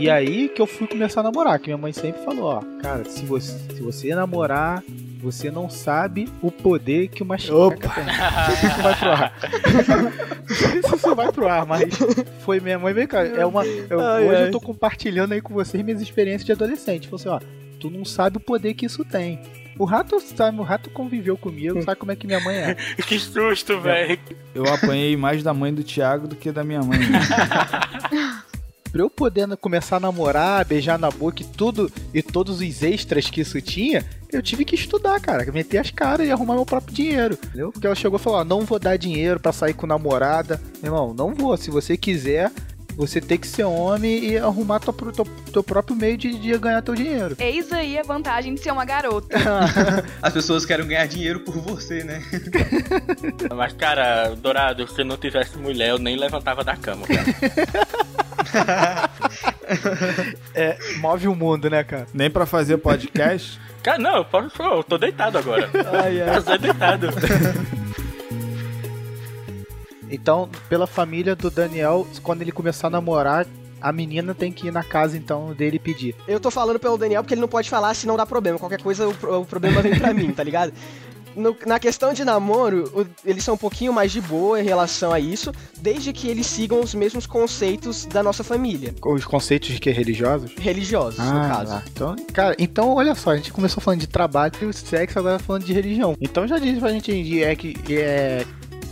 E aí que eu fui começar a namorar, que minha mãe sempre falou, ó, cara, se você, se você namorar, você não sabe o poder que uma xereca tem. Não sei se isso vai pro ar. Não sei se isso vai pro ar, mas foi minha mãe, vem cá, é uma, eu- Ai, hoje ai. eu tô compartilhando aí com vocês minhas experiências de adolescente. Falei assim, ó, tu não sabe o poder que isso tem. O rato sabe, o rato conviveu comigo, sabe como é que minha mãe é. Que susto, velho. Eu apanhei mais da mãe do Thiago do que da minha mãe. Pra eu poder começar a namorar, beijar na boca e tudo, e todos os extras que isso tinha, eu tive que estudar, cara. Meter as caras e arrumar meu próprio dinheiro. Entendeu? Porque ela chegou e falou: não vou dar dinheiro pra sair com namorada. Meu irmão, não vou. Se você quiser, você tem que ser homem e arrumar teu, teu, teu próprio meio de, de ganhar teu dinheiro. Eis aí a vantagem de ser uma garota. As pessoas querem ganhar dinheiro por você, né? Mas, cara, Dourado, se não tivesse mulher, eu nem levantava da cama, cara. É, move o mundo, né, cara? Nem pra fazer podcast. Cara, não, eu, posso, eu tô deitado agora. Ai, ai. Eu tô deitado. Então, pela família do Daniel, quando ele começar a namorar, a menina tem que ir na casa então dele pedir. Eu tô falando pelo Daniel porque ele não pode falar se não dá problema. Qualquer coisa, o, pro- o problema vem pra mim, tá ligado? No- na questão de namoro, o- eles são um pouquinho mais de boa em relação a isso, desde que eles sigam os mesmos conceitos da nossa família. Os conceitos de que religiosos? Religiosos, no caso. tá. Então, cara, então olha só, a gente começou falando de trabalho e sexo, agora falando de religião. Então já diz pra gente é que é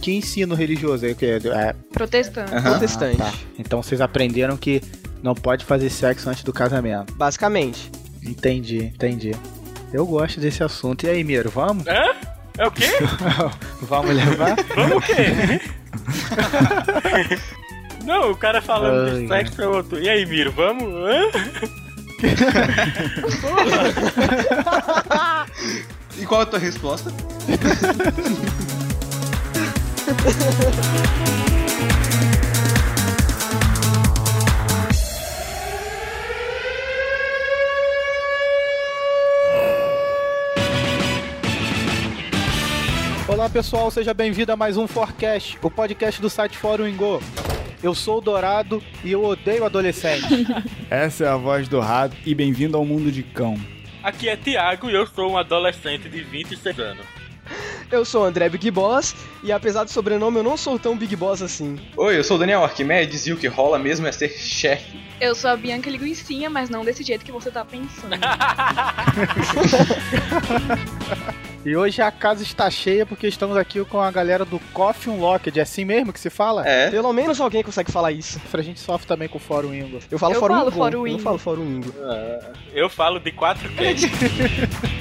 que ensino religioso é o que é, é Protestante. Protestante. tá. Então vocês aprenderam que não pode fazer sexo antes do casamento. Basicamente. Entendi, entendi. Eu gosto desse assunto. E aí, Miro, vamos? Hã? É o quê? vamos levar? Vamos o quê? Não, o cara falando Ai, de sexo é outro. E aí, Miro, vamos? Hã? E qual é a tua resposta? Olá pessoal, seja bem-vindo a mais um Forecast, o podcast do site Fórum Ingo. Eu sou o Dourado e eu odeio adolescente. Essa é a voz do rato e bem-vindo ao mundo de cão. Aqui é Thiago e eu sou um adolescente de 26 anos. Eu sou o André Big Boss, e apesar do sobrenome, eu não sou tão Big Boss assim. Oi, eu sou o Daniel Arquimedes e o que rola mesmo é ser chefe. Eu sou a Bianca Linguicinha, mas não desse jeito que você tá pensando. E hoje a casa está cheia porque estamos aqui com a galera do Coffee Unlocked. É assim mesmo que se fala? É. Pelo menos alguém consegue falar isso. A gente sofre também com o Fórum Ingo. Eu falo Eu Fórum falo Ingo, Fórum eu não Ingo. falo Fórum Ingo. Eu falo de 4K.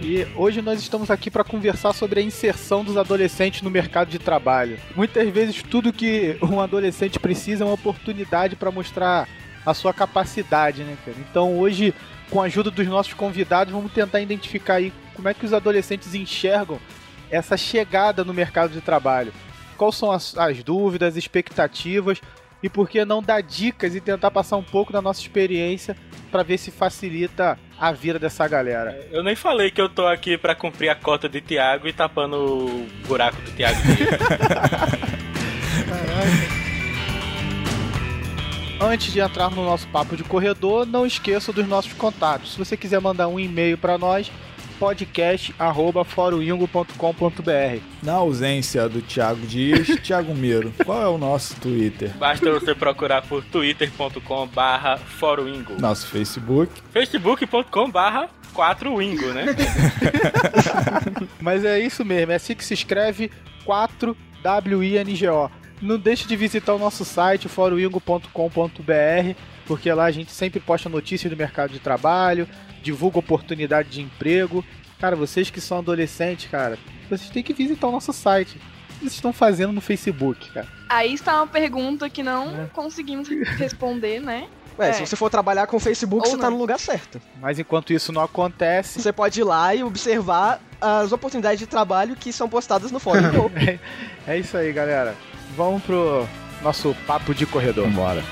E hoje nós estamos aqui para conversar sobre a inserção dos adolescentes no mercado de trabalho. Muitas vezes tudo que um adolescente precisa é uma oportunidade para mostrar a sua capacidade, né, cara? Então hoje, com a ajuda dos nossos convidados, vamos tentar identificar aí como é que os adolescentes enxergam essa chegada no mercado de trabalho. Quais são as, as dúvidas, expectativas e por que não dar dicas e tentar passar um pouco da nossa experiência para ver se facilita a vida dessa galera. Eu nem falei que eu tô aqui pra cumprir a cota de Thiago e tapando o buraco do Thiago. Antes de entrar no nosso papo de corredor, não esqueça dos nossos contatos. Se você quiser mandar um e-mail para nós, podcast@foroingo.com.br. Na ausência do Thiago Dias, Thiago Miro, qual é o nosso Twitter? Basta você procurar por twitter.com barra foroingo. Nosso Facebook. facebook.com barra 4wingo, né? Mas é isso mesmo, é assim que se escreve 4WINGO. Não deixe de visitar o nosso site, foroingo.com.br, porque lá a gente sempre posta notícias do mercado de trabalho, divulga oportunidade de emprego. Cara, vocês que são adolescentes, cara, vocês têm que visitar o nosso site. O que vocês estão fazendo no Facebook, cara? Aí está uma pergunta que não É. conseguimos responder, né? Ué, É. se você for trabalhar com o Facebook, Ou você tá não. no lugar certo. Mas enquanto isso não acontece, Você pode ir lá e observar as oportunidades de trabalho que são postadas no fórum. Go. é isso aí, galera. Vamos pro nosso papo de corredor. Vambora.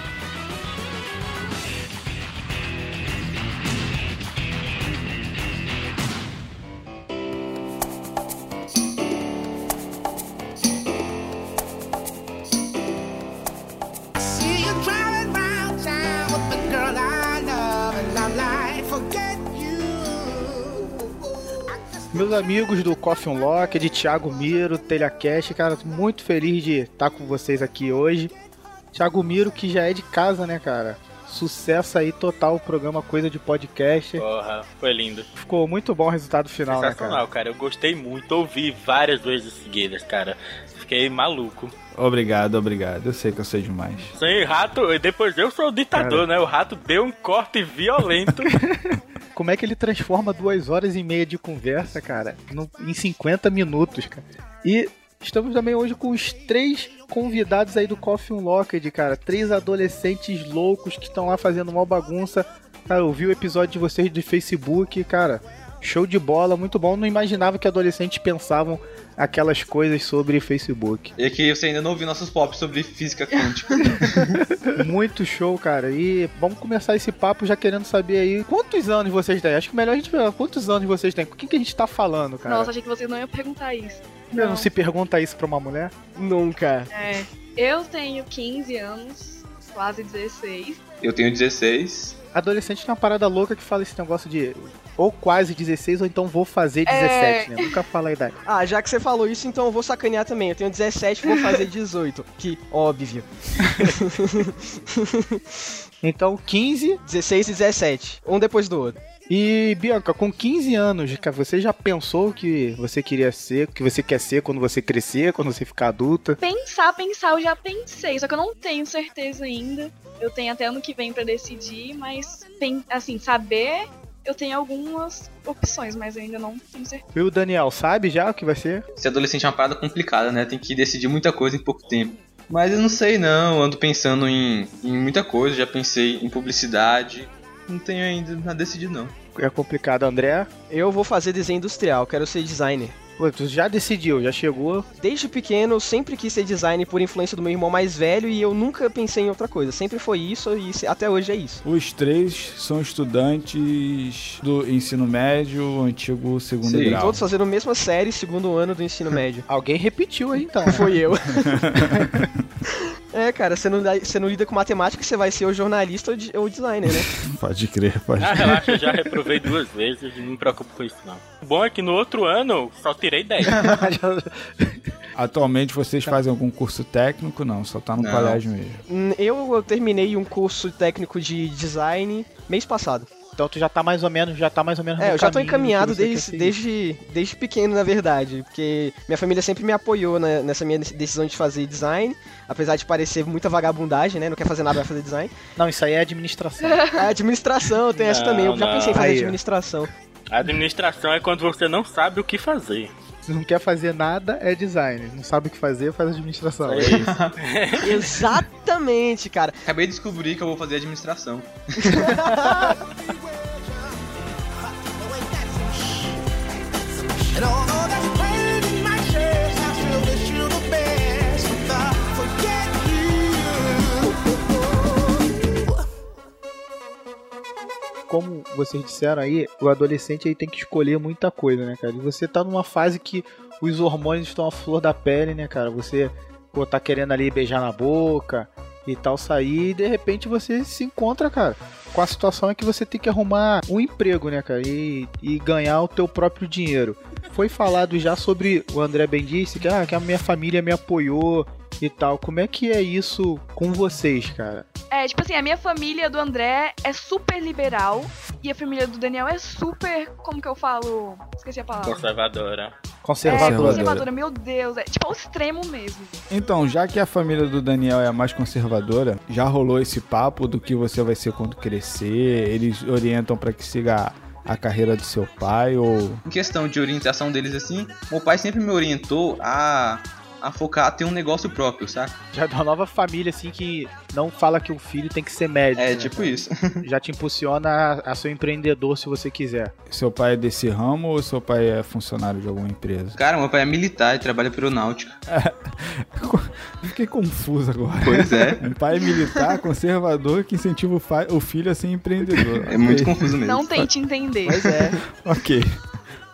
Meus amigos do Coffee Unlock, de Thiago Miro, Telhacast, cara, muito feliz de estar com vocês aqui hoje. Thiago Miro, que já é de casa, né, cara? Sucesso aí total o programa Coisa de Podcast. Porra, foi lindo. Ficou muito bom o resultado final, né, cara? Sensacional, cara. Eu gostei muito, ouvi várias vezes seguidas, cara. Fiquei maluco. Obrigado, obrigado. Eu sei que eu sei demais. Sem rato, e depois eu sou o ditador, né? O rato deu um corte violento. Como é que ele transforma duas horas e meia de conversa, cara, no- em 50 minutos, cara? E estamos também hoje com os três convidados aí do Coffee Unlocked, cara. Três adolescentes loucos que estão lá fazendo uma bagunça. Cara, eu vi o episódio de vocês do Facebook, cara. Show de bola, muito bom. Não imaginava que adolescentes pensavam aquelas coisas sobre Facebook. E aqui você ainda não ouviu nossos pops sobre física quântica. Muito show, cara. E vamos começar esse papo já querendo saber aí quantos anos vocês têm. Acho que melhor a gente ver quantos anos vocês têm. Com quem que a gente tá falando, cara? Nossa, achei que vocês não iam perguntar isso. não. não se pergunta isso pra uma mulher? Nunca. É, eu tenho 15 anos, quase 16. Eu tenho 16. Adolescente tem uma parada louca que fala esse negócio de ou quase 16 ou então vou fazer 17, né? Nunca fala a idade. Ah, já que você falou isso, então eu vou sacanear também. Eu tenho 17 vou fazer 18. Que óbvio. Então 15 16 e 17. Um depois do outro. e Bianca, com 15 anos, você já pensou o que você queria ser, o que você quer ser quando você crescer, quando você ficar adulta? Pensar, pensar, eu já pensei, só que eu não tenho certeza ainda. Eu tenho até ano que vem pra decidir, mas tem, assim, saber, eu tenho algumas opções, mas eu ainda não tenho certeza. E o Daniel, sabe já o que vai ser? Ser adolescente é uma parada complicada, né? Tem que decidir muita coisa em pouco tempo. Mas eu não sei não, eu ando pensando em, em muita coisa, já pensei em publicidade. Não tenho ainda a decidir não. É complicado, André. Eu vou fazer desenho industrial, quero ser designer. Pô, tu já decidiu, já chegou. Desde pequeno eu sempre quis ser designer por influência do meu irmão mais velho e eu nunca pensei em outra coisa. Sempre foi isso e até hoje é isso. Os três são estudantes do ensino médio, antigo segundo Sim. grau. Todos fazendo a mesma série, segundo ano do ensino médio. Alguém repetiu aí então. Foi eu. é, cara, você não, você não lida com matemática, você vai ser ou jornalista ou, de- ou designer, né? Pode crer, pode Ah, crer. relaxa, eu já reprovei duas vezes, não me preocupo com isso não. O bom é que no outro ano só tirei 10. Atualmente vocês fazem algum curso técnico? Não, só tá no Não. colégio mesmo. Hum, Eu, eu terminei um curso técnico de design mês passado. Então tu já tá mais ou menos, já tá mais ou menos É, no eu já tô encaminhado desde, desde, desde pequeno, na verdade. Porque minha família sempre me apoiou né, nessa minha decisão de fazer design. Apesar de parecer muita vagabundagem, né? Não quer fazer nada, vai fazer design. Não, isso aí é administração. A administração, tem essa Não, também. Eu já pensei em fazer Aí, administração. A administração é quando você não sabe o que fazer. Se não quer fazer nada, é design. Não sabe o que fazer, faz administração. É isso. Exatamente, cara. Acabei de descobrir que eu vou fazer administração. And although that's Como vocês disseram aí, o adolescente aí tem que escolher muita coisa, né, cara? E você tá numa fase que os hormônios estão à flor da pele, né, cara? Você, pô, tá querendo ali beijar na boca e tal, sair, e de repente você se encontra, cara, com a situação é que você tem que arrumar um emprego, né, cara? E, e ganhar o teu próprio dinheiro. Foi falado já sobre, o André bem disse, que, ah, que a minha família me apoiou e tal. Como é que é isso com vocês, cara? É, tipo assim, a minha família do André é super liberal e a família do Daniel é super, como que eu falo? Esqueci a palavra. Conservadora. É, Conservador. conservadora, meu Deus, é tipo ao extremo mesmo. Então, já que a família do Daniel é a mais conservadora, já rolou esse papo do que você vai ser quando crescer? Eles orientam pra que siga a carreira do seu pai ou Em questão de orientação deles assim, meu pai sempre me orientou a, a focar, a ter um negócio próprio, saca? Já da nova família, assim, que não fala que o filho tem que ser médico. É né, tipo cara? isso. Já te impulsiona a, a ser um empreendedor se você quiser. seu pai é desse ramo ou seu pai é funcionário de alguma empresa? Cara, meu pai é militar e trabalha para aeronáutica. Fiquei confuso agora. Pois é. Um pai militar, conservador, que incentiva o, fa- o filho a ser empreendedor. É muito confuso mesmo. Não tente entender. Pois é. Ok.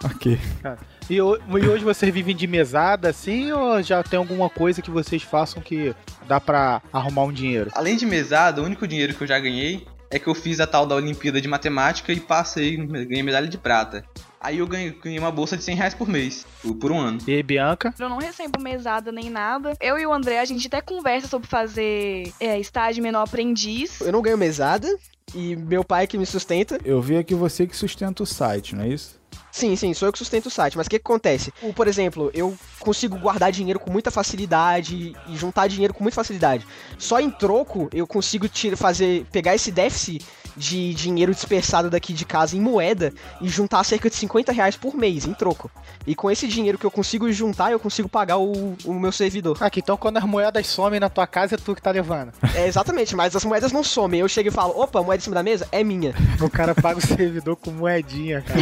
Ok. Ho- e hoje vocês vivem de mesada, assim, ou já tem alguma coisa que vocês façam que dá pra arrumar um dinheiro? Além de mesada, o único dinheiro que eu já ganhei é que eu fiz a tal da Olimpíada de Matemática e passei, ganhei medalha de prata. Aí eu ganhei, ganhei uma bolsa de 100 reais por mês, por, por um ano. E aí, Bianca? Eu não recebo mesada nem nada. Eu e o André, a gente até conversa sobre fazer é, estágio menor aprendiz. Eu não ganho mesada e meu pai que me sustenta. Eu vi aqui você que sustenta o site, não é isso? Sim, sim, sou eu que sustento o site, mas o que, que acontece? Por exemplo, eu consigo guardar dinheiro com muita facilidade e juntar dinheiro com muita facilidade. Só em troco eu consigo tira, fazer, pegar esse déficit de dinheiro dispersado daqui de casa em moeda e juntar cerca de 50 reais por mês em troco. E com esse dinheiro que eu consigo juntar, eu consigo pagar o, o meu servidor. Aqui, então quando as moedas somem na tua casa, é tu que tá levando. É exatamente, mas as moedas não somem. Eu chego e falo, opa, moeda em cima da mesa? É minha. O cara paga o servidor com moedinha, cara.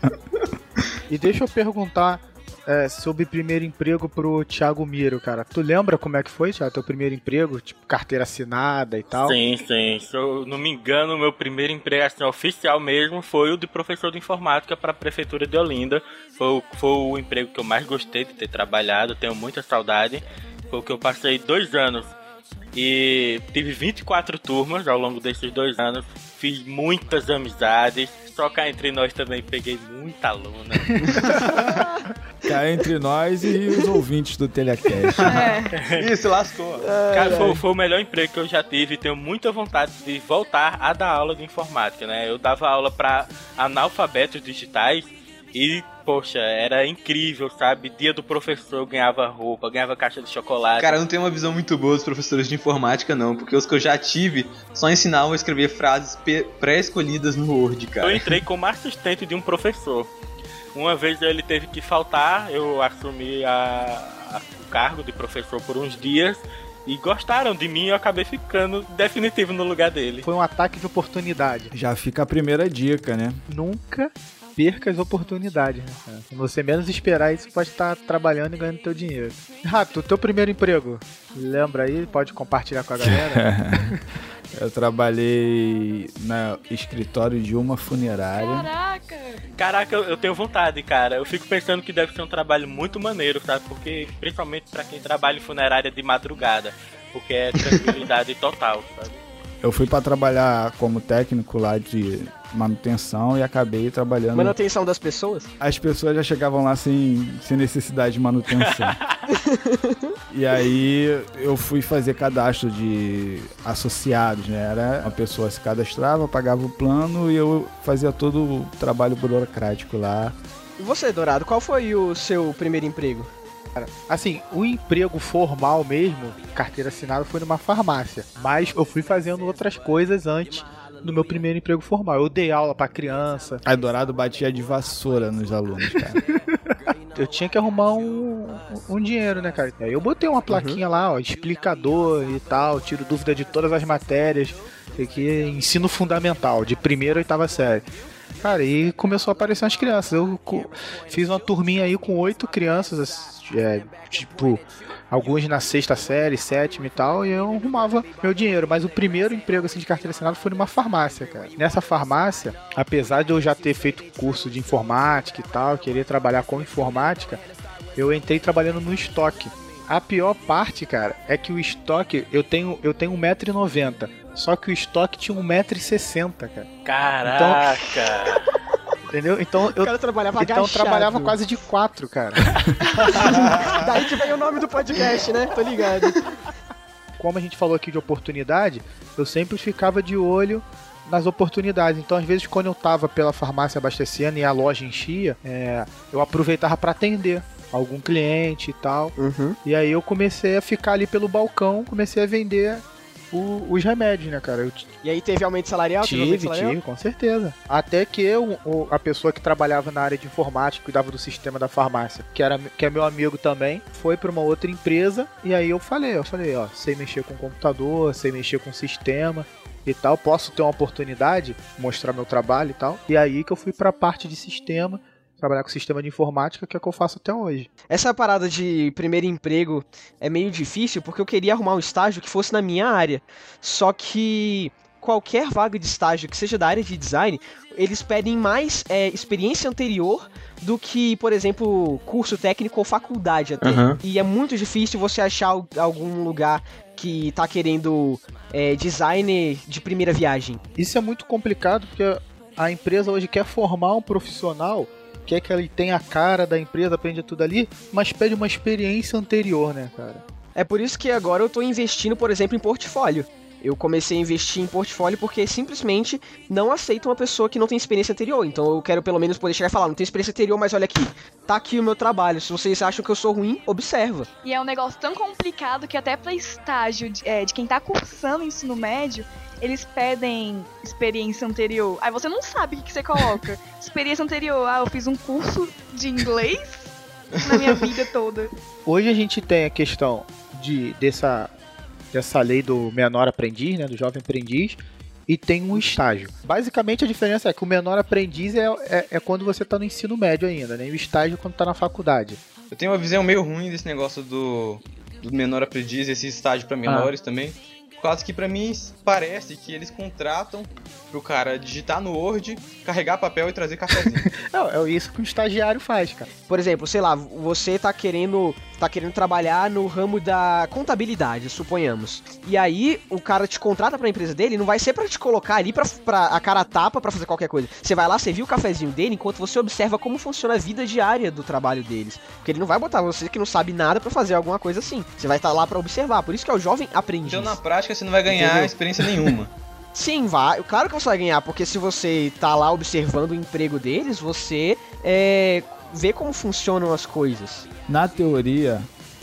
e deixa eu perguntar é, sobre primeiro emprego pro Thiago Miro, cara. Tu lembra como é que foi, Thiago, teu primeiro emprego? Tipo, carteira assinada e tal? Sim, sim. Se eu não me engano, meu primeiro emprego assim, oficial mesmo foi o de professor de informática para a prefeitura de Olinda. Foi, o- foi o emprego que eu mais gostei de ter trabalhado, tenho muita saudade. Foi o que eu passei dois anos e tive 24 turmas ao longo desses dois anos. Fiz muitas amizades. Só cá entre nós também peguei muita aluna. Cá entre nós e os ouvintes do Telecast. É. Ih, se lascou. Cara, foi, foi o melhor emprego que eu já tive e tenho muita vontade de voltar a dar aula de informática, né? Eu dava aula para analfabetos digitais e, poxa, era incrível, sabe? Dia do professor eu ganhava roupa, ganhava caixa de chocolate. Cara, eu não tenho uma visão muito boa dos professores de informática, não, porque os que eu já tive só ensinavam a escrever frases pré-escolhidas no Word, Eu cara. entrei como assistente de um professor. Uma vez ele teve que faltar, eu assumi a- a- o cargo de professor por uns dias e gostaram de mim e eu acabei ficando definitivo no lugar dele. Foi um ataque de oportunidade. Já fica a primeira dica, né? Nunca perca as oportunidades, né, você menos esperar isso, pode estar trabalhando e ganhando teu dinheiro. Rato, teu primeiro emprego, lembra aí? Pode compartilhar com a galera? Eu trabalhei no escritório de uma funerária. Caraca! Caraca, eu, eu tenho vontade, cara. Eu fico pensando que deve ser um trabalho muito maneiro, sabe? Porque, principalmente pra quem trabalha em funerária de madrugada. Porque é tranquilidade total, sabe? Eu fui pra trabalhar como técnico lá de manutenção e acabei trabalhando. Manutenção das pessoas? As pessoas já chegavam lá sem, sem necessidade de manutenção. e aí eu fui fazer cadastro de associados, né? Era uma pessoa se cadastrava, pagava o plano e eu fazia todo o trabalho burocrático lá. E você, Dourado, qual foi o seu primeiro emprego? Assim, o emprego formal mesmo, carteira assinada, foi numa farmácia. Mas eu fui fazendo outras coisas antes do meu primeiro emprego formal. Eu dei aula pra criança. A Dourado batia de vassoura nos alunos, cara. Eu tinha que arrumar um, um dinheiro, né, cara? Aí eu botei uma plaquinha lá, ó, explicador e tal, tiro dúvida de todas as matérias. Aqui é ensino fundamental, de primeira a oitava série. Cara, e começou a aparecer umas crianças. Eu fiz uma turminha aí com oito crianças, é, tipo, alguns na sexta série, sétima e tal, e eu arrumava meu dinheiro. Mas o primeiro emprego assim, de carteira assinada foi numa farmácia, cara. Nessa farmácia, apesar de eu já ter feito curso de informática e tal, querer trabalhar com informática, eu entrei trabalhando no estoque. A pior parte, cara, é que o estoque, eu tenho, eu tenho 1,90m. Só que o estoque tinha 1,60m, cara. Caraca! Entendeu? Então eu, O cara trabalhava então eu agachado. trabalhava quase de quatro, cara. Daí que veio o nome do podcast, né? Tô ligado. Como a gente falou aqui de oportunidade, eu sempre ficava de olho nas oportunidades. Então, às vezes, quando eu tava pela farmácia abastecendo e a loja enchia, é, eu aproveitava para atender algum cliente e tal. Uhum. E aí eu comecei a ficar ali pelo balcão, comecei a vender o- os remédios, né, cara? Eu E aí teve aumento salarial? Teve aumento tive, salarial? tive, com certeza. Até que eu, o- a pessoa que trabalhava na área de informática, cuidava do sistema da farmácia, que, era, que é meu amigo também, foi para uma outra empresa. E aí eu falei, eu falei, ó, sei mexer com computador, sei mexer com sistema e tal, posso ter uma oportunidade, mostrar meu trabalho e tal. E aí que eu fui pra parte de sistema, trabalhar com sistema de informática, que é o que eu faço até hoje. Essa parada de primeiro emprego é meio difícil porque eu queria arrumar um estágio que fosse na minha área. Só que qualquer vaga de estágio que seja da área de design, eles pedem mais é, experiência anterior do que, por exemplo, curso técnico ou faculdade até. Aham. E é muito difícil você achar al- algum lugar que tá querendo é, designer de primeira viagem. Isso é muito complicado porque a empresa hoje quer formar um profissional, quer que ele tenha a cara da empresa, aprende tudo ali, mas pede uma experiência anterior, né, cara? É por isso que agora eu tô investindo, por exemplo, em portfólio. Eu comecei a investir em portfólio porque simplesmente não aceito uma pessoa que não tem experiência anterior. Então eu quero pelo menos poder chegar e falar, não tenho experiência anterior, mas olha aqui, tá aqui o meu trabalho. Se vocês acham que eu sou ruim, observa. E é um negócio tão complicado que até pra estágio de, é, de quem tá cursando ensino médio, eles pedem experiência anterior. Aí você não sabe o que, que você coloca. experiência anterior, ah, eu fiz um curso de inglês na minha vida toda. Hoje a gente tem a questão de dessa, dessa lei do menor aprendiz, né, do jovem aprendiz, e tem um estágio. Basicamente a diferença é que o menor aprendiz é, é, é quando você está no ensino médio ainda, né, e o estágio é quando está na faculdade. Eu tenho uma visão meio ruim desse negócio do, do menor aprendiz, esse estágio pra menores também. Por causa que pra mim parece que eles contratam pro cara digitar no Word, carregar papel e trazer cafezinho. Não, é isso que o estagiário faz, cara. Por exemplo, sei lá, você tá querendo, tá querendo trabalhar no ramo da contabilidade, suponhamos. E aí o cara te contrata pra empresa dele, não vai ser pra te colocar ali pra, pra a cara tapa pra fazer qualquer coisa. Você vai lá, servir o cafezinho dele enquanto você observa como funciona a vida diária do trabalho deles. Porque ele não vai botar você que não sabe nada pra fazer alguma coisa assim. Você vai estar lá pra observar. Por isso que é o jovem aprendiz. então na prática você não vai ganhar Entendeu? experiência nenhuma. Sim, vai. Claro que você vai ganhar, porque se você tá lá observando o emprego deles, você é, vê como funcionam as coisas. Na teoria,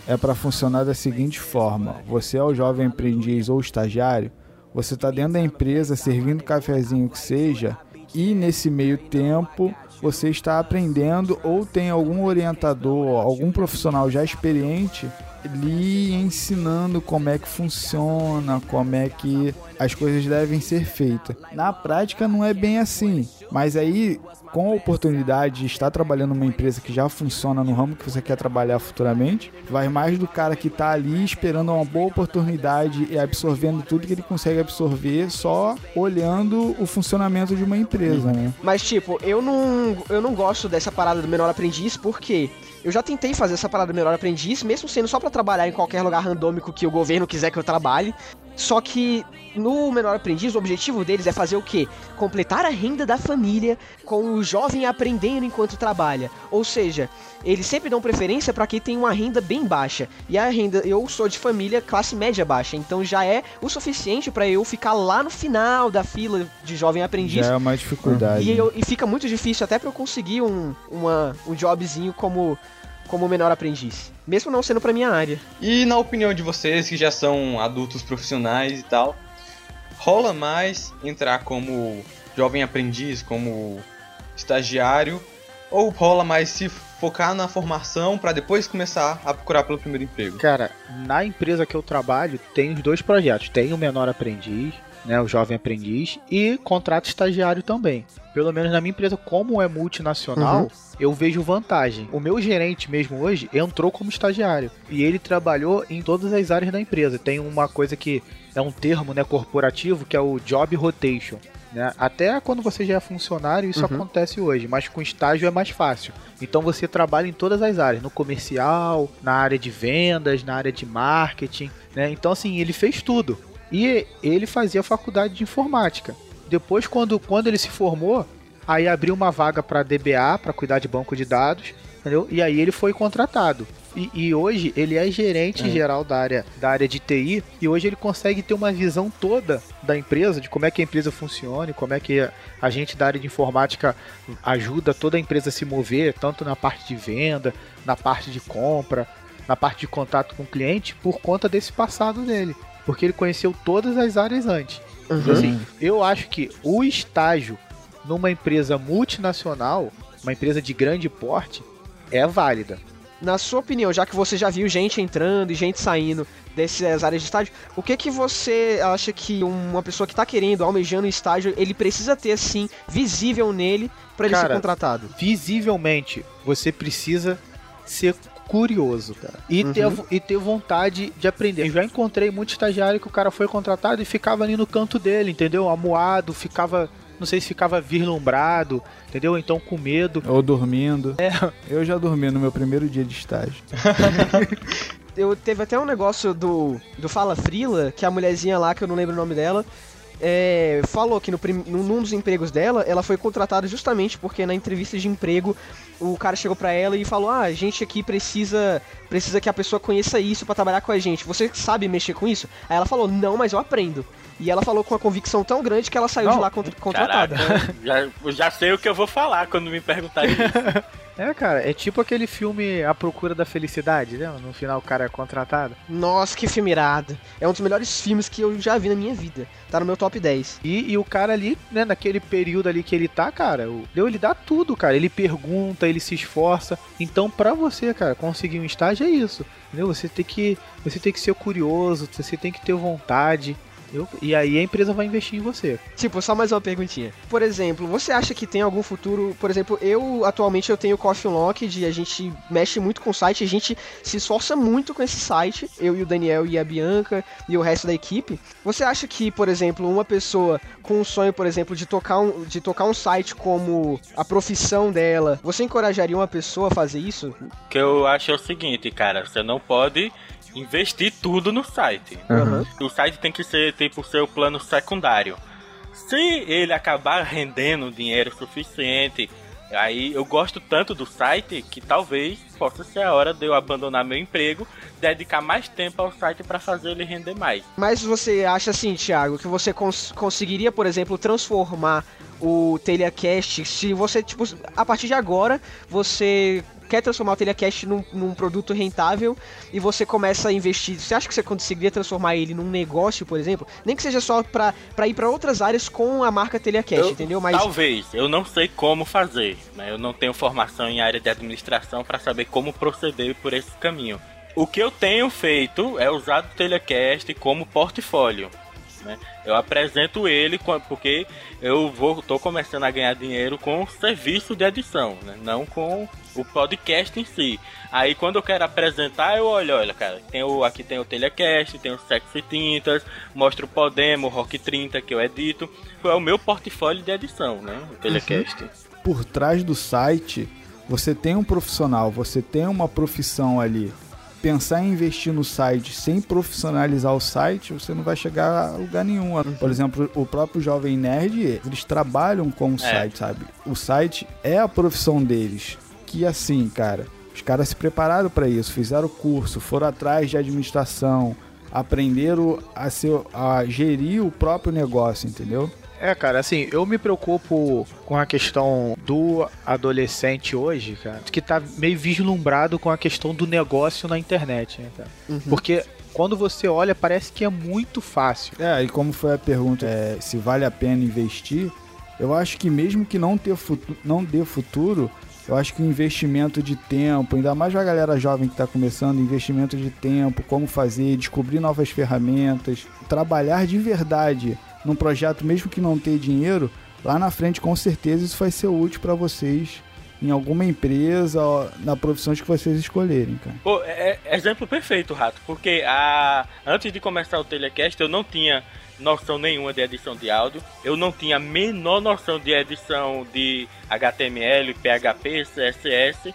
é para funcionar da seguinte forma: você é o jovem aprendiz ou estagiário, você está dentro da empresa servindo cafezinho que seja, e nesse meio tempo você está aprendendo ou tem algum orientador, algum profissional já experiente lhe ensinando como é que funciona, como é que as coisas devem ser feitas. Na prática não é bem assim, mas aí com a oportunidade de estar trabalhando numa empresa que já funciona no ramo que você quer trabalhar futuramente, vai mais do cara que está ali esperando uma boa oportunidade e absorvendo tudo que ele consegue absorver só olhando o funcionamento de uma empresa, né? Mas, tipo, eu não, eu não gosto dessa parada do menor aprendiz porque eu já tentei fazer essa parada do menor aprendiz, mesmo sendo só pra trabalhar em qualquer lugar randômico que o governo quiser que eu trabalhe. Só que no menor aprendiz, o objetivo deles é fazer o quê? Completar a renda da família com o jovem aprendendo enquanto trabalha. Ou seja, eles sempre dão preferência para quem tem uma renda bem baixa. E a renda, eu sou de família classe média baixa, então já é o suficiente para eu ficar lá no final da fila de jovem aprendiz. Já é uma dificuldade. E, eu- e fica muito difícil até pra eu conseguir um, uma, um jobzinho como, como menor aprendiz. Mesmo não sendo pra minha área. E na opinião de vocês, que já são adultos profissionais e tal, rola mais entrar como jovem aprendiz, como estagiário, ou rola mais se focar na formação pra depois começar a procurar pelo primeiro emprego? Cara, na empresa que eu trabalho, tem os dois projetos. Tem o menor aprendiz, né, o jovem aprendiz, e contrato estagiário também. Pelo menos na minha empresa, como é multinacional, Uhum. eu vejo vantagem. O meu gerente mesmo hoje entrou como estagiário. E ele trabalhou em todas as áreas da empresa. Tem uma coisa que é um termo né, corporativo, que é o job rotation. né? Até quando você já é funcionário, isso Uhum. acontece hoje, mas com estágio é mais fácil. Então você trabalha em todas as áreas, no comercial, na área de vendas, na área de marketing, né? Então assim, ele fez tudo. E ele fazia faculdade de informática. Depois quando, quando ele se formou, aí abriu uma vaga para DBA, para cuidar de banco de dados, entendeu? E aí ele foi contratado. E, e hoje ele é gerente geral da área, da área de TI e hoje ele consegue ter uma visão toda da empresa, de como é que a empresa funciona, e como é que a gente da área de informática ajuda toda a empresa a se mover, tanto na parte de venda, na parte de compra, na parte de contato com o cliente, por conta desse passado dele. Porque ele conheceu todas as áreas antes. Então, assim, eu acho que o estágio numa empresa multinacional, uma empresa de grande porte, é válida. Na sua opinião, já que você já viu gente entrando e gente saindo dessas áreas de estágio, o que que você acha que uma pessoa que tá querendo, almejando estágio, ele precisa ter, assim, visível nele pra ele ser contratado? Visivelmente, você precisa ser curioso, cara. E, Uhum. ter, e ter vontade de aprender. Eu já encontrei muito estagiário que o cara foi contratado e ficava ali no canto dele, entendeu? Amuado, ficava. Não sei se ficava vislumbrado, entendeu? Então com medo. Ou dormindo. Eu já dormi no meu primeiro dia de estágio. Eu teve até um negócio do, do Fala Frila, que a mulherzinha lá, que eu não lembro o nome dela, é, falou que no, prim- num dos empregos dela, ela foi contratada justamente porque na entrevista de emprego o cara chegou pra ela e falou: Ah, a gente aqui precisa precisa que a pessoa conheça isso pra trabalhar com a gente. Você sabe mexer com isso? Aí ela falou: Não, mas eu aprendo. E ela falou com uma convicção tão grande que ela saiu de Não, lá contra- contratada. Caraca, já, eu já sei o que eu vou falar quando me perguntarem isso. É, cara, é tipo aquele filme A Procura da Felicidade, né? No final o cara é contratado. Nossa, que filme irado. É um dos melhores filmes que eu já vi na minha vida. Tá no meu top 10. E, e o cara ali, né, naquele período ali que ele tá, cara, o, ele dá tudo, cara. Ele pergunta, ele se esforça. Então, pra você, cara, conseguir um estágio é isso. Entendeu? Você tem que, você tem que ser curioso, você tem que ter vontade. Entendeu? E aí a empresa vai investir em você. Tipo, só mais uma perguntinha. Por exemplo, você acha que tem algum futuro? Por exemplo, eu atualmente eu tenho o Coffee Unlocked, a gente mexe muito com o site, a gente se esforça muito com esse site, eu e o Daniel e a Bianca e o resto da equipe. Você acha que, por exemplo, uma pessoa com um sonho, por exemplo, de tocar um, de tocar um site como a profissão dela, você encorajaria uma pessoa a fazer isso? O que eu acho é o seguinte, cara, você não pode investir tudo no site. Aham. O site tem que ser tipo o seu plano secundário. Se ele acabar rendendo dinheiro suficiente, aí eu gosto tanto do site que talvez possa ser a hora de eu abandonar meu emprego, dedicar mais tempo ao site para fazer ele render mais. Mas você acha assim, Thiago, que você cons- conseguiria, por exemplo, transformar o Telecast, se você, tipo, a partir de agora, você quer transformar o Telecast num, num produto rentável e você começa a investir, você acha que você conseguiria transformar ele num negócio, por exemplo? Nem que seja só pra, pra ir pra outras áreas com a marca Telecast, Eu- entendeu? Mas Talvez, eu não sei como fazer, né? Eu não tenho formação em área de administração para saber como proceder por esse caminho. O que eu tenho feito é usar o Telecast como portfólio. Né? Eu apresento ele porque eu vou tô começando a ganhar dinheiro com o serviço de edição, né? não com o podcast em si. Aí quando eu quero apresentar, eu olho, olha, cara, tem o, aqui tem o Telecast, tem o Sexy Tintas, mostro o Podemo, o Rock 30 que eu edito. É o meu portfólio de edição, né? O Telecast. Por trás do site, você tem um profissional, você tem uma profissão ali. Pensar em investir no site sem profissionalizar o site, você não vai chegar a lugar nenhum. Por exemplo, o próprio Jovem Nerd, eles trabalham com o site, sabe? O site é a profissão deles. Que assim, cara, os caras se prepararam para isso, fizeram curso, foram atrás de administração, aprenderam a, ser, a gerir o próprio negócio, entendeu? É, cara, assim, eu me preocupo com a questão do adolescente hoje, cara, que tá meio vislumbrado com a questão do negócio na internet, né, cara? Porque quando você olha, parece que é muito fácil. É, e como foi a pergunta, é, se vale a pena investir, eu acho que mesmo que não, ter futu não dê futuro, eu acho que o investimento de tempo, ainda mais pra galera jovem que está começando, investimento de tempo, como fazer, descobrir novas ferramentas, trabalhar de verdade num projeto, mesmo que não tenha dinheiro, lá na frente com certeza isso vai ser útil para vocês em alguma empresa, na profissão que vocês escolherem, cara. Pô, é, é exemplo perfeito, Rato, porque a, antes de começar o Telecast eu não tinha noção nenhuma de edição de áudio, eu não tinha a menor noção de edição de HTML, PHP, CSS.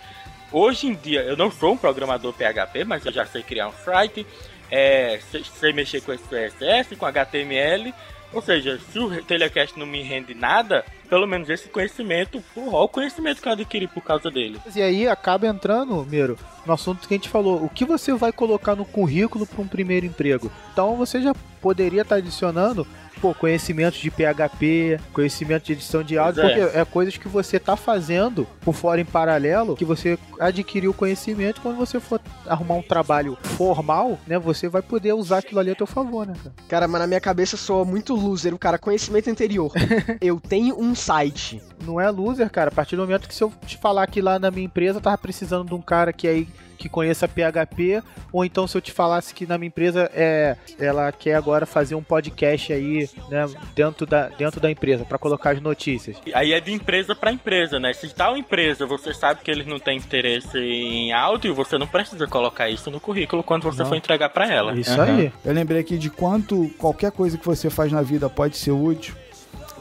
Hoje em dia eu não sou um programador PHP, mas eu já sei criar um site, é, sei, sei mexer com CSS, com HTML. Ou seja, se o Telecast não me rende nada, pelo menos esse conhecimento, o conhecimento que eu adquiri por causa dele. E aí acaba entrando, Miro, no assunto que a gente falou. O que você vai colocar no currículo para um primeiro emprego? Então você já poderia estar adicionando pô, conhecimento de PHP, conhecimento de edição de áudio, Pois é. porque é coisas que você tá fazendo por fora em paralelo, que você adquiriu conhecimento quando você for arrumar um trabalho formal, né, você vai poder usar aquilo ali a teu favor, né, cara? Cara, mas na minha cabeça soa muito loser, o cara, conhecimento anterior. eu tenho um site. Não é loser, cara, a partir do momento que se eu te falar que lá na minha empresa eu tava precisando de um cara que aí que conheça PHP, ou então se eu te falasse que na minha empresa é ela quer agora fazer um podcast aí, né, dentro da, dentro da empresa para colocar as notícias. Aí é de empresa para empresa, né? Se tal empresa você sabe que eles não têm interesse em áudio, você não precisa colocar isso no currículo quando você Não. for entregar para ela. Isso Aham. aí. Eu lembrei aqui de quanto qualquer coisa que você faz na vida pode ser útil.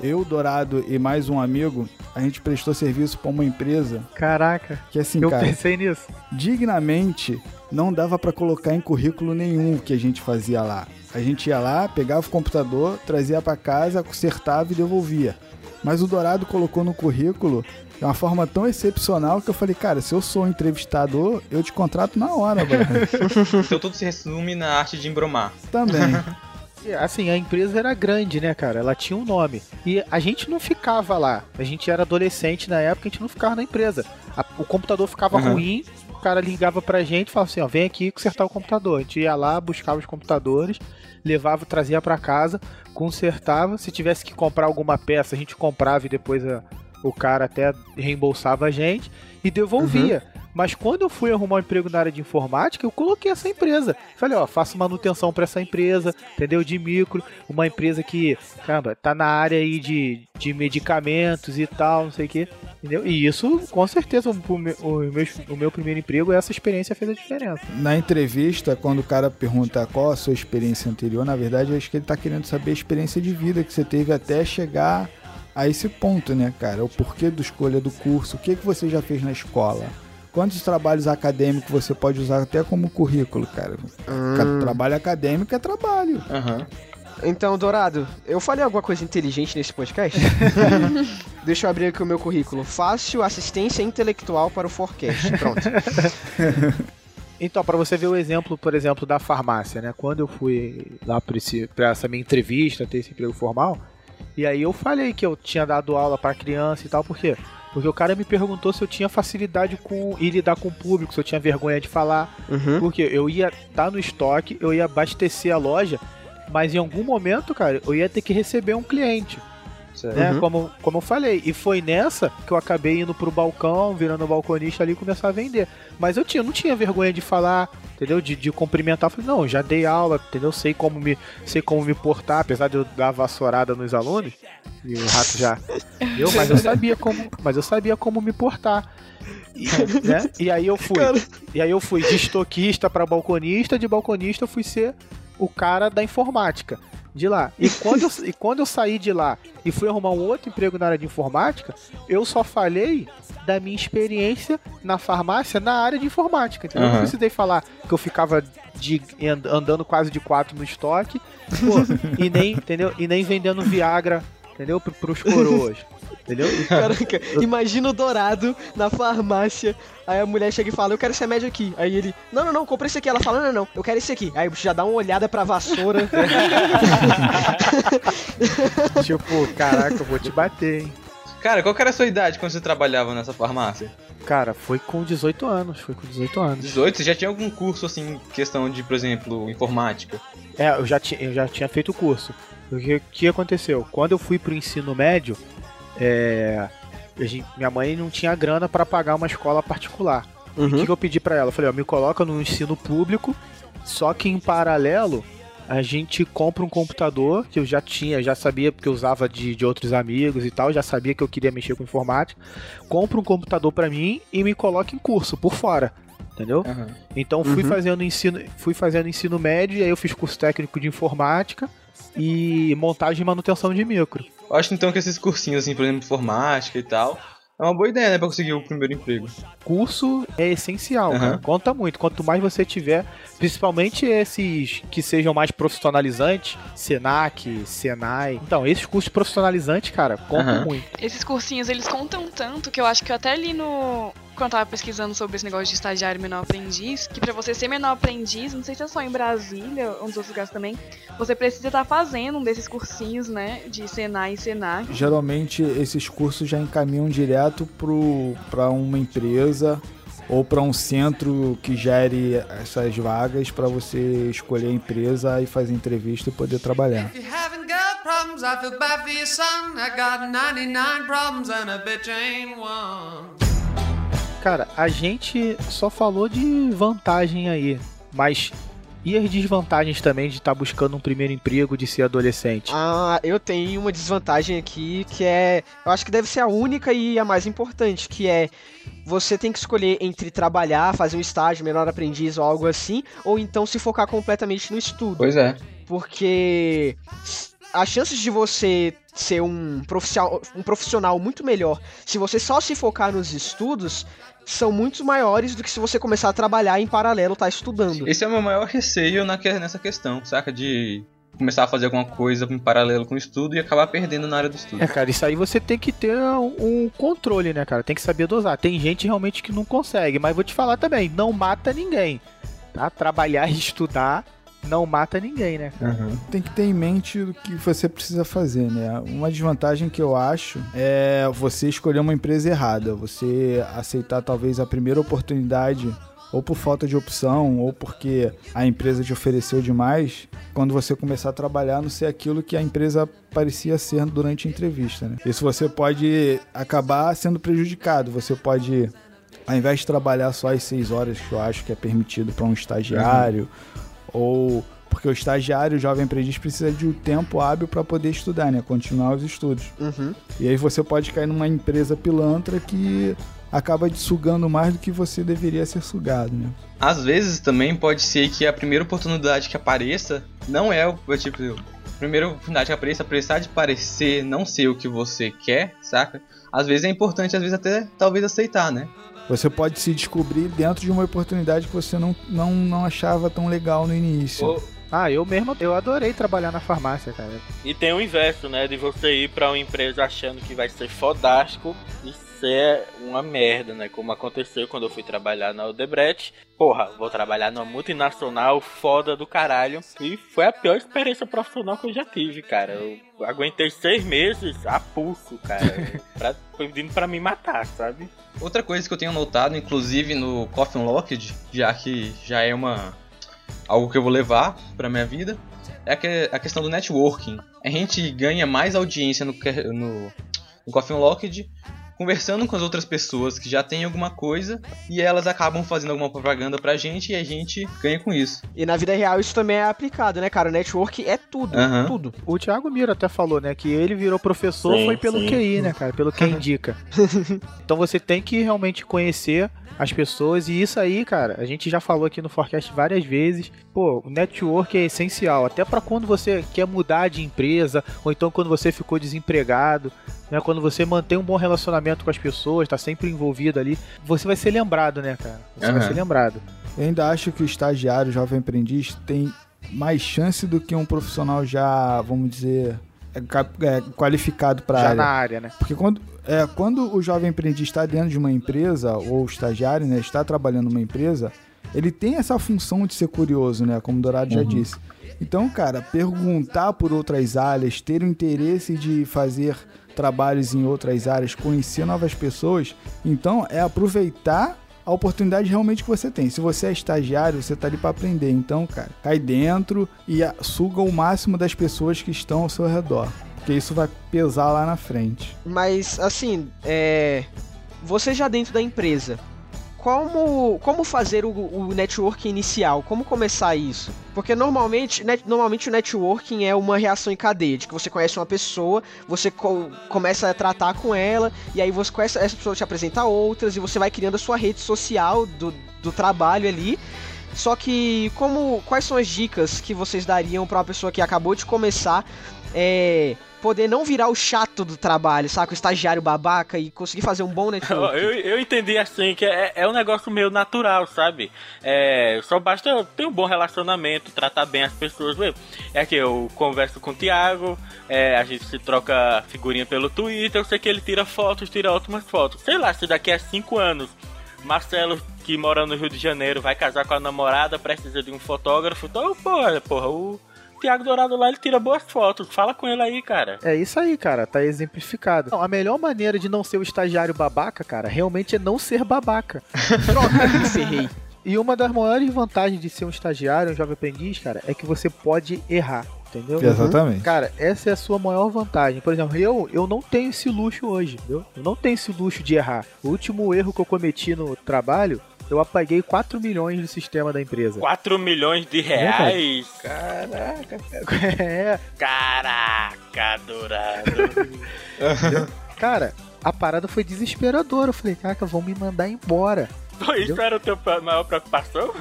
Eu, Dourado e mais um amigo, a gente prestou serviço para uma empresa Caraca, que, assim, eu cara, pensei nisso. dignamente não dava pra colocar em currículo nenhum o que a gente fazia lá. A gente ia lá, pegava o computador, trazia pra casa, consertava e devolvia. Mas o Dourado colocou no currículo de uma forma tão excepcional que eu falei, cara, se eu sou um entrevistador, eu te contrato na hora. Então tudo se resume na arte de embromar. Também. Assim, a empresa era grande, né, cara? Ela tinha um nome. E a gente não ficava lá. A gente era adolescente na época, a gente não ficava na empresa. A- o computador ficava Uhum. ruim, o cara ligava pra gente e falava assim, ó, vem aqui consertar o computador. A gente ia lá, buscava os computadores, levava, trazia pra casa, consertava. Se tivesse que comprar alguma peça, a gente comprava e depois a- o cara até reembolsava a gente e devolvia. Mas quando eu fui arrumar um emprego na área de informática, eu coloquei essa empresa. Falei, ó, faço manutenção pra essa empresa, entendeu? De micro, uma empresa que, caramba, tá na área aí de, de medicamentos e tal, não sei o quê. Entendeu? E isso, com certeza, o, meu- o meu, o meu primeiro emprego, essa experiência fez a diferença. Na entrevista, quando o cara pergunta qual a sua experiência anterior, na verdade, eu acho que ele tá querendo saber a experiência de vida que você teve até chegar a esse ponto, né, cara? O porquê da escolha do curso, o que, que você já fez na escola. Quantos trabalhos acadêmicos você pode usar até como currículo, cara? Ca- Trabalho acadêmico é trabalho. Aham. Então, Dourado, eu falei alguma coisa inteligente nesse podcast? Deixa eu abrir aqui o meu currículo. Fácil assistência intelectual para o forecast. Pronto. Então, pra você ver o exemplo, por exemplo, da farmácia, né? Quando eu fui lá pra essa minha entrevista, ter esse emprego formal, e aí eu falei que eu tinha dado aula pra criança e tal, por quê? Porque o cara me perguntou se eu tinha facilidade com ir lidar com o público, se eu tinha vergonha de falar. Uhum. Porque eu ia estar no estoque, eu ia abastecer a loja, mas em algum momento, cara, eu ia ter que receber um cliente né? Uhum. Como, como eu falei. E foi nessa que eu acabei indo pro balcão, virando balconista ali e começar a vender. Mas eu tinha, não tinha vergonha de falar, entendeu? De, de cumprimentar. Eu falei, não, já dei aula, entendeu? Sei como me, sei como me portar, apesar de eu dar vassourada nos alunos. E o rato já. Entendeu? Mas eu sabia como. Mas eu sabia como me portar. E, né? e aí eu fui. Cara. E aí eu fui de estoquista pra balconista, de balconista eu fui ser o cara da informática de lá. E quando, eu, e quando eu saí de lá e fui arrumar um outro emprego na área de informática, eu só falei da minha experiência na farmácia na área de informática. Entendeu? Eu não precisei falar que eu ficava de, and- andando quase de quatro no estoque pô, e, nem, entendeu? e nem vendendo Viagra entendeu? Pro, pros coroas. Entendeu? E- Caraca, imagina o Dourado na farmácia. Aí a mulher chega e fala, eu quero esse remédio aqui. Aí ele, não, não, não, comprei esse aqui. Ela fala, não, não, não, eu quero esse aqui. Aí já dá uma olhada pra vassoura. tipo, caraca, eu vou te bater, hein? Cara, qual que era a sua idade quando você trabalhava nessa farmácia? Cara, foi com 18 anos, foi com 18 anos. 18? Você já tinha algum curso, assim, questão de, por exemplo, informática? É, eu já, tinha, eu já tinha feito o curso. O que, que aconteceu? Quando eu fui pro ensino médio, é, gente- minha mãe não tinha grana pra pagar uma escola particular. O que, que eu pedi pra ela? Eu falei, ó, me coloca no ensino público, só que em paralelo a gente compra um computador que eu já tinha, já sabia porque eu usava de, de outros amigos e tal, já sabia que eu queria mexer com informática. Compra um computador pra mim e me coloca em curso por fora. Entendeu? Aham. Então fui Uhum. fazendo ensino, fui fazendo ensino médio e aí eu fiz curso técnico de informática e montagem e manutenção de micro. Eu acho então que esses cursinhos, assim, por exemplo, informática e tal, é uma boa ideia, né, pra conseguir o primeiro emprego. Curso é essencial, cara. Conta muito. Quanto mais você tiver, principalmente esses que sejam mais profissionalizantes, Senac, Senai. Então, esses cursos profissionalizantes, cara, contam Aham. muito. Esses cursinhos, eles contam tanto que eu acho que eu até li no. Quando eu tava pesquisando sobre esse negócio de estagiário e menor aprendiz, que pra você ser menor aprendiz, não sei se é só em Brasília ou nos outros lugares também, você precisa estar fazendo um desses cursinhos, né? De Senai e Senac. Geralmente esses cursos já encaminham direto para uma empresa ou para um centro que gere essas vagas para você escolher a empresa e fazer entrevista e poder trabalhar. Problems, I feel bad for your son. I got 99 problems and a bitch ain't one. Cara, a gente só falou de vantagem aí, mas e as desvantagens também de estar buscando um primeiro emprego, de ser adolescente? Ah, eu tenho uma desvantagem aqui que é. Eu acho que deve ser a única e a mais importante, que é você tem que escolher entre trabalhar, fazer um estágio, menor aprendiz ou algo assim, ou então se focar completamente no estudo. Pois é. Porque as chances de você ser um profissional, um profissional muito melhor se você só se focar nos estudos são muito maiores do que se você começar a trabalhar em paralelo, tá estudando. Esse é o meu maior receio na que- nessa questão, saca? De começar a fazer alguma coisa em paralelo com o estudo e acabar perdendo na área do estudo. É, cara, isso aí você tem que ter um, um controle, né, cara? Tem que saber dosar. Tem gente realmente que não consegue, mas vou te falar também, não mata ninguém, tá? Trabalhar e estudar não mata ninguém, né, cara? Tem que ter em mente o que você precisa fazer, né? Uma desvantagem que eu acho é você escolher uma empresa errada. Você aceitar talvez a primeira oportunidade ou por falta de opção ou porque a empresa te ofereceu demais, quando você começar a trabalhar não ser aquilo que a empresa parecia ser durante a entrevista, né? Isso você pode acabar sendo prejudicado. Você pode, ao invés de trabalhar só as seis horas que eu acho que é permitido para um estagiário, ou porque o estagiário, o jovem aprendiz, precisa de um tempo hábil para poder estudar, né? Continuar os estudos. Uhum. E aí você pode cair numa empresa pilantra que acaba te sugando mais do que você deveria ser sugado, né? Às vezes também pode ser que a primeira oportunidade que apareça não é o é tipo. A primeira oportunidade que apareça, apesar de parecer não ser o que você quer, saca? Às vezes é importante, às vezes até talvez aceitar, né? Você pode se descobrir dentro de uma oportunidade que você não, não, não achava tão legal no início. Ou- Ah, eu mesmo, eu adorei trabalhar na farmácia, cara. E tem o inverso, né? De você ir pra uma empresa achando que vai ser fodástico e ser uma merda, né? Como aconteceu quando eu fui trabalhar na Odebrecht. Porra, vou trabalhar numa multinacional foda do caralho. E foi a pior experiência profissional que eu já tive, cara. Eu aguentei seis meses a pulso, cara. pra, pedindo pra me matar, sabe? Outra coisa que eu tenho notado, inclusive no Coffin Locked, já que já é uma algo que eu vou levar pra minha vida, é a, que- a questão do networking. A gente ganha mais audiência no, no, no Coffin Locked conversando com as outras pessoas que já têm alguma coisa e elas acabam fazendo alguma propaganda pra gente e a gente ganha com isso. E na vida real isso também é aplicado, né, cara? O network é tudo, Aham. tudo. O Thiago Miro até falou, né, que ele virou professor Sim, foi pelo sim. QI, né, cara, pelo que indica. então você tem que realmente conhecer as pessoas e isso aí, cara, a gente já falou aqui no Forecast várias vezes. Pô, o network é essencial, até pra quando você quer mudar de empresa ou então quando você ficou desempregado, né, quando você mantém um bom relacionamento com as pessoas, tá sempre envolvido ali, você vai ser lembrado, né, cara? Você vai Aham. ser lembrado. Eu ainda acho que o estagiário, o jovem aprendiz, tem mais chance do que um profissional já, vamos dizer, é, é, qualificado para a Já área. na área, né? Porque quando, é, quando o jovem aprendiz está dentro de uma empresa, ou o estagiário, né, está trabalhando numa empresa, ele tem essa função de ser curioso, né, como o Dourado já disse. Então, cara, perguntar por outras áreas, ter o interesse de fazer trabalhos em outras áreas, conhecer novas pessoas, então é aproveitar a oportunidade realmente que você tem. Se você é estagiário, você tá ali para aprender. Então, cara, cai dentro e suga o máximo das pessoas que estão ao seu redor. Porque isso vai pesar lá na frente. Mas, assim, é. Você já dentro da empresa, como, como fazer o, o networking inicial? Como começar isso? Porque normalmente, net- normalmente o networking é uma reação em cadeia, de que você conhece uma pessoa, você co- começa a tratar com ela, e aí você conhece, essa pessoa te apresenta outras, e você vai criando a sua rede social do, do trabalho ali. Só que como quais são as dicas que vocês dariam para uma pessoa que acabou de começar é, poder não virar o chato do trabalho, saca? O estagiário babaca e conseguir fazer um bom network. eu, eu entendi assim, que é, é um negócio meio natural, sabe? É, só basta ter um bom relacionamento, tratar bem as pessoas. Ué, É que eu converso com o Thiago, é, a gente se troca figurinha pelo Twitter, eu sei que ele tira fotos, tira ótimas fotos. Sei lá, se daqui a cinco anos Marcelo, que mora no Rio de Janeiro, vai casar com a namorada, precisa de um fotógrafo, então, porra, porra, o Thiago Dourado lá, ele tira boas fotos. Fala com ele aí, cara. É isso aí, cara, tá exemplificado. Não, a melhor maneira de não ser o estagiário babaca, cara, realmente é não ser babaca. Droga, me ferrei. E uma das maiores vantagens de ser um estagiário, um jovem aprendiz, cara, é que você pode errar, entendeu? Exatamente. Cara, essa é a sua maior vantagem. Por exemplo, eu, eu não tenho esse luxo hoje, entendeu? Eu não tenho esse luxo de errar. O último erro que eu cometi no trabalho, eu apaguei 4 milhões do sistema da empresa. 4 milhões de cara. reais. Caraca. É, Caraca, Dourado. cara, a parada foi desesperadora. Eu falei, caraca, vão me mandar embora. Pô, isso era a tua maior preocupação?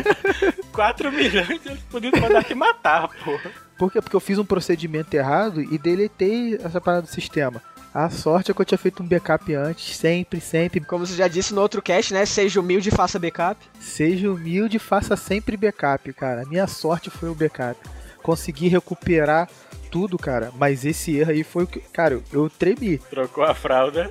4 milhões, eles podiam mandar te matar, porra. Por quê? Porque eu fiz um procedimento errado e deletei essa parada do sistema. A sorte é que eu tinha feito um backup antes, sempre, sempre. Como você já disse no outro cast, né? Seja humilde e faça backup. Seja humilde, faça sempre backup, cara. A minha sorte foi o backup. Consegui recuperar tudo, cara. Mas esse erro aí foi o que. Cara, eu, tremi. Trocou a fralda.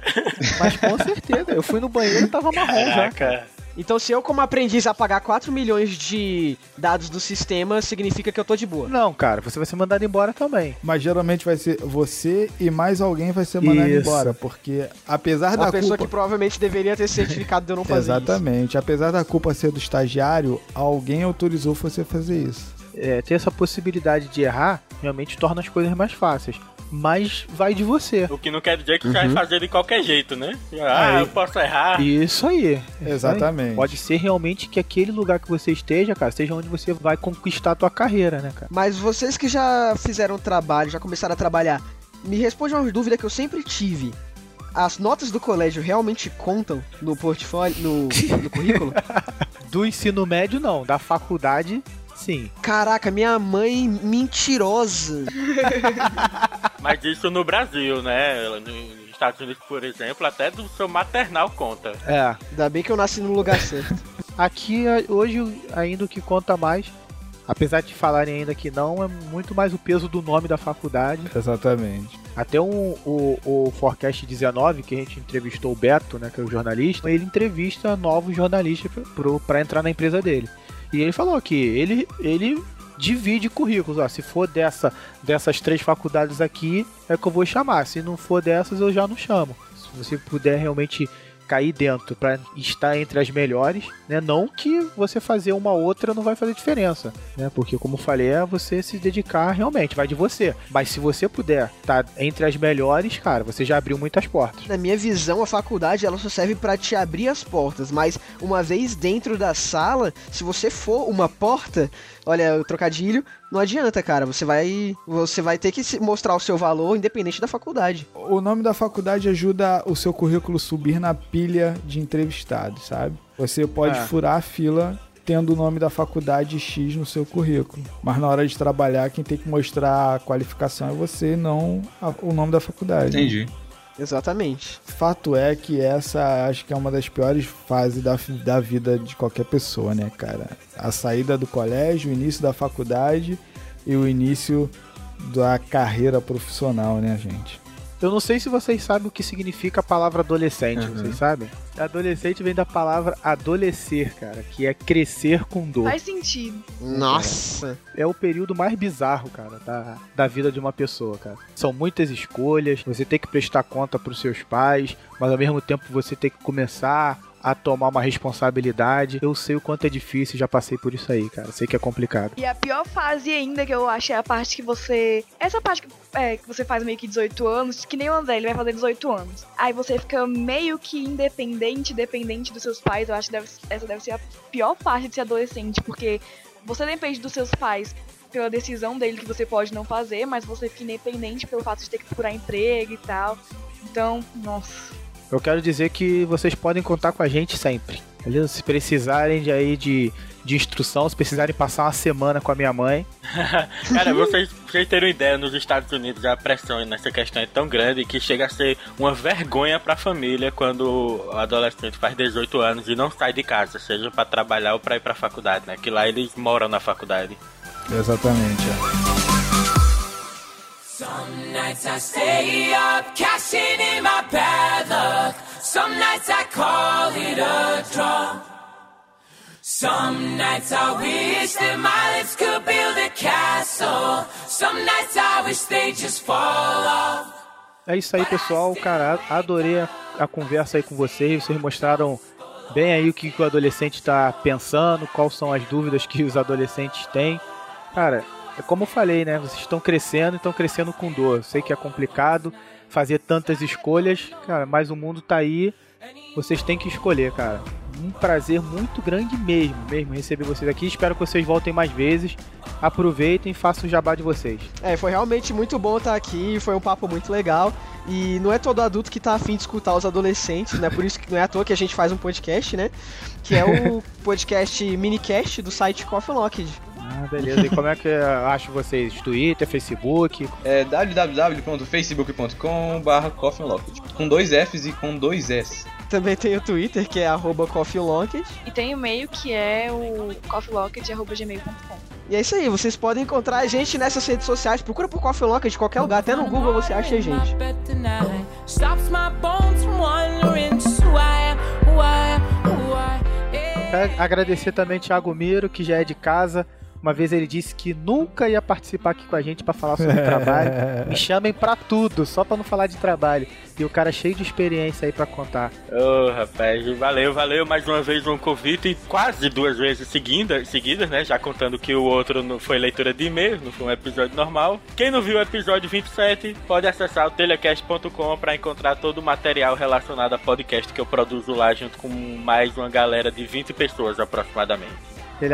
Mas com certeza. Eu fui no banheiro e tava marrom já. Caraca. Então, se eu, como aprendiz, apagar 4 milhões de dados do sistema, significa que eu tô de boa. Não, cara, você vai ser mandado embora também. Mas geralmente vai ser você e mais alguém vai ser mandado Isso. embora. Porque apesar Uma da pessoa culpa. que provavelmente deveria ter certificado de eu não fazer isso. Exatamente. Apesar da culpa ser do estagiário, alguém autorizou você a fazer isso. É, ter essa possibilidade de errar realmente torna as coisas mais fáceis. Mas vai de você. O que não quer dizer que você vai fazer de qualquer jeito, né? Ah, Aí. eu posso errar. Isso aí. Exatamente. Pode ser realmente que aquele lugar que você esteja, cara, seja onde você vai conquistar a tua carreira, né, cara? Mas vocês que já fizeram trabalho, já começaram a trabalhar, me responde uma dúvida que eu sempre tive. As notas do colégio realmente contam no portfólio, no, no currículo? Do ensino médio, não. Da faculdade, sim. Caraca, minha mãe mentirosa. Mas isso no Brasil, né? Nos Estados Unidos, por exemplo, até do seu maternal conta. É. Ainda bem que eu nasci no lugar certo. Aqui, hoje, ainda o que conta mais, apesar de falarem ainda que não, é muito mais o peso do nome da faculdade. Exatamente. Até um, o, o Forecast 19, que a gente entrevistou o Beto, né, que é o jornalista, ele entrevista novos jornalistas pra entrar na empresa dele. E ele falou que ele, ele divide currículos. Ó, se for dessa, dessas três faculdades aqui, é que eu vou chamar. Se não for dessas, eu já não chamo. Se você puder realmente cair dentro pra estar entre as melhores, né? Não que você fazer uma outra não vai fazer diferença, né? Porque como falei, é você se dedicar realmente, vai de você. Mas se você puder estar entre as melhores, cara, você já abriu muitas portas. Na minha visão, a faculdade ela só serve pra te abrir as portas, mas uma vez dentro da sala, se você for uma porta, olha o trocadilho, não adianta, cara. Você vai, você vai ter que se- mostrar o seu valor independente da faculdade. O nome da faculdade ajuda o seu currículo subir na pilha de entrevistados, sabe? Você pode É. furar a fila tendo o nome da faculdade X no seu currículo. Mas na hora de trabalhar, quem tem que mostrar a qualificação é você, não a- o nome da faculdade. Entendi. Exatamente. Fato é que essa acho que é uma das piores fases da, da vida de qualquer pessoa, né, cara? A saída do colégio, o início da faculdade e o início da carreira profissional, né, gente? Eu não sei se vocês sabem o que significa a palavra adolescente, Uhum. vocês sabem? Adolescente vem da palavra adolescer, cara, que é crescer com dor. Faz sentido. Nossa. é o período mais bizarro, cara, da, da vida de uma pessoa, cara. São muitas escolhas, você tem que prestar conta pros seus pais, mas ao mesmo tempo você tem que começar a tomar uma responsabilidade. Eu sei o quanto é difícil, já passei por isso aí, cara. Sei que é complicado. E a pior fase ainda que eu acho é a parte que você. Essa parte que, é, que você faz meio que 18 anos, que nem o André, ele vai fazer 18 anos. Aí você fica meio que independente, dependente dos seus pais. Eu acho que deve, essa deve ser a pior parte de ser adolescente, porque você depende dos seus pais pela decisão dele que você pode não fazer, mas você fica independente pelo fato de ter que procurar emprego e tal. Então, nossa. Eu quero dizer que vocês podem contar com a gente sempre. Beleza? Se precisarem de aí de, de instrução, se precisarem passar uma semana com a minha mãe, Cara, vocês, vocês terem uma ideia, nos Estados Unidos a pressão nessa questão é tão grande que chega a ser uma vergonha pra família quando o adolescente faz 18 anos e não sai de casa, seja pra trabalhar ou pra ir pra faculdade, né? Que lá eles moram na faculdade. Exatamente. é. Some nights I stay up, cashing in my bad luck. Some nights I call it a draw. Some nights I wish that my lips could build a castle. Some nights I wish they just fall off. É isso aí, pessoal. Cara, adorei a, a conversa aí com vocês. Vocês mostraram bem aí o que, que o adolescente está pensando, quais são as dúvidas que os adolescentes têm. Cara, é como eu falei, né? Vocês estão crescendo e estão crescendo com dor. Eu sei que é complicado fazer tantas escolhas, cara, mas o mundo tá aí. Vocês têm que escolher, cara. Um prazer muito grande mesmo, mesmo receber vocês aqui. Espero que vocês voltem mais vezes. Aproveitem e façam o jabá de vocês. É, foi realmente muito bom estar aqui, foi um papo muito legal. E não é todo adulto que tá afim de escutar os adolescentes, né? Por isso que não é à toa que a gente faz um podcast, né? Que é o podcast minicast do site Coffee Locked. Ah, beleza. E como é que eu acho vocês? Twitter, Facebook? É www.facebook.com.br coffeeunlocked. Com dois Fs e com dois S. Também tem o Twitter, que é arroba coffeelocked. E tem o e-mail que é o coffeelocket.gmail.com. E é isso aí, vocês podem encontrar a gente nessas redes sociais. Procura por Coffee Locked de qualquer lugar, até no Google você acha a gente. Quero agradecer também Thiago Miro, que já é de casa. Uma vez ele disse que nunca ia participar aqui com a gente pra falar sobre trabalho. Me chamem pra tudo, só pra não falar de trabalho. E o cara cheio de experiência aí pra contar. Ô, rapaz, valeu, valeu mais uma vez um convite, quase duas vezes seguidas, seguidas, né? Já contando que o outro não foi leitura de e-mail, não foi um episódio normal. Quem não viu o episódio 27, pode acessar o telecast.com para encontrar todo o material relacionado a podcast que eu produzo lá junto com mais uma galera de 20 pessoas aproximadamente. Ele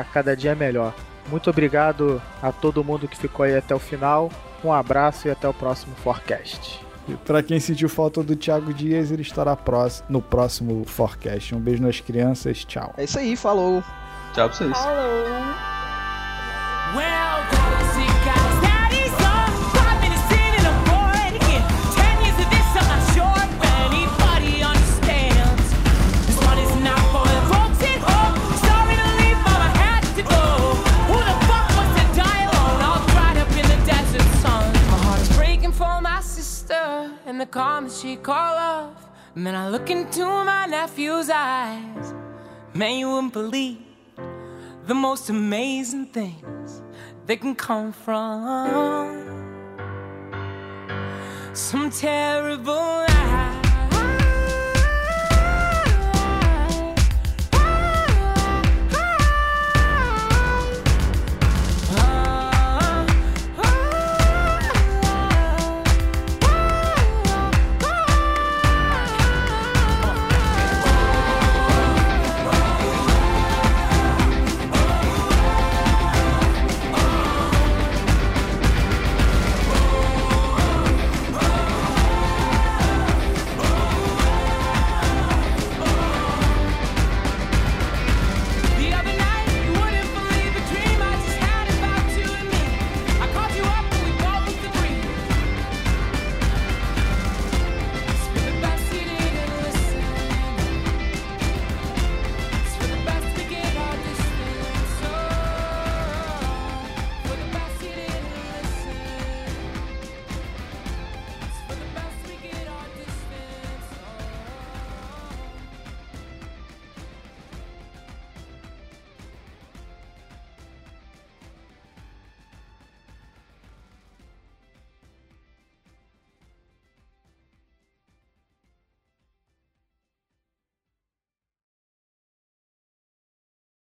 a cada dia melhor. Muito obrigado a todo mundo que ficou aí até o final. Um abraço e até o próximo Forecast. E pra quem sentiu falta do Thiago Dias, ele estará no próximo Forecast. Um beijo nas crianças, tchau. É isso aí, falou. Tchau pra vocês. Well, and the comments she call off. Man, I look into my nephew's eyes. Man, you wouldn't believe the most amazing things that can come from some terrible life.